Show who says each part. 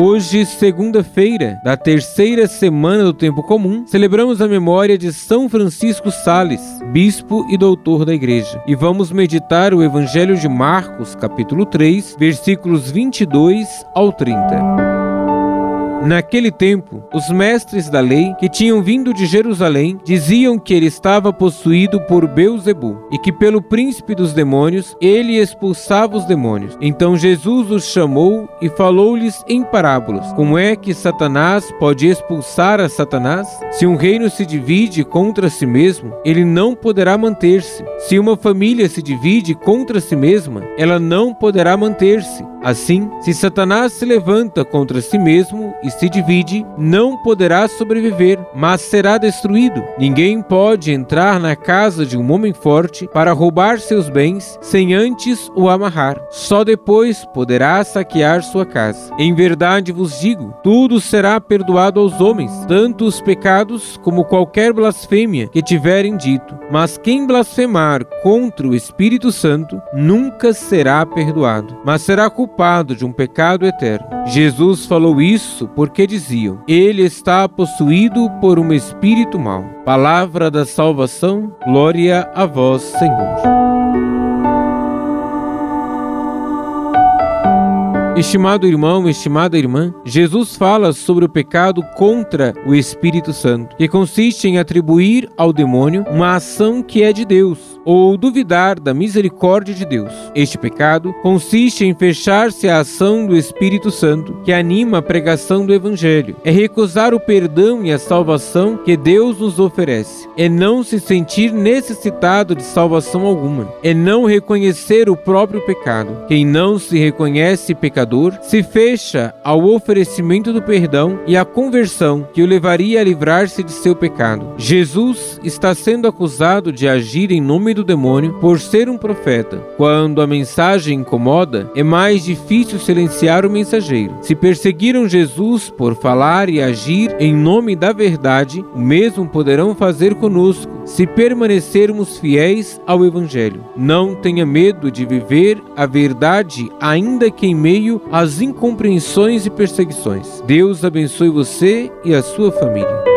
Speaker 1: Hoje, segunda-feira, da terceira semana do tempo comum, celebramos a memória de São Francisco Sales, bispo e doutor da Igreja. E vamos meditar o Evangelho de Marcos, capítulo 3, versículos 22 ao 30. Naquele tempo, os mestres da lei que tinham vindo de Jerusalém diziam que ele estava possuído por Beuzebu e que pelo príncipe dos demônios ele expulsava os demônios. Então Jesus os chamou e falou-lhes em parábolas: Como é que Satanás pode expulsar a Satanás? Se um reino se divide contra si mesmo, ele não poderá manter-se. Se uma família se divide contra si mesma, ela não poderá manter-se. Assim, se Satanás se levanta contra si mesmo e se divide, não poderá sobreviver, mas será destruído. Ninguém pode entrar na casa de um homem forte para roubar seus bens sem antes o amarrar. Só depois poderá saquear sua casa. Em verdade vos digo: tudo será perdoado aos homens, tanto os pecados como qualquer blasfêmia que tiverem dito. Mas quem blasfemar contra o Espírito Santo nunca será perdoado, mas será culpado culpado de um pecado eterno. Jesus falou isso porque diziam: Ele está possuído por um espírito mau. Palavra da salvação, glória a vós, Senhor. Estimado irmão, estimada irmã, Jesus fala sobre o pecado contra o Espírito Santo, que consiste em atribuir ao demônio uma ação que é de Deus, ou duvidar da misericórdia de Deus. Este pecado consiste em fechar-se à ação do Espírito Santo, que anima a pregação do Evangelho. É recusar o perdão e a salvação que Deus nos oferece. É não se sentir necessitado de salvação alguma. É não reconhecer o próprio pecado. Quem não se reconhece pecador, pecador se fecha ao oferecimento do perdão e à conversão que o levaria a livrar-se de seu pecado. Jesus está sendo acusado de agir em nome do demônio por ser um profeta. Quando a mensagem incomoda, é mais difícil silenciar o mensageiro. Se perseguiram Jesus por falar e agir em nome da verdade, o mesmo poderão fazer conosco se permanecermos fiéis ao Evangelho. Não tenha medo de viver a verdade, ainda que em meio às incompreensões e perseguições. Deus abençoe você e a sua família.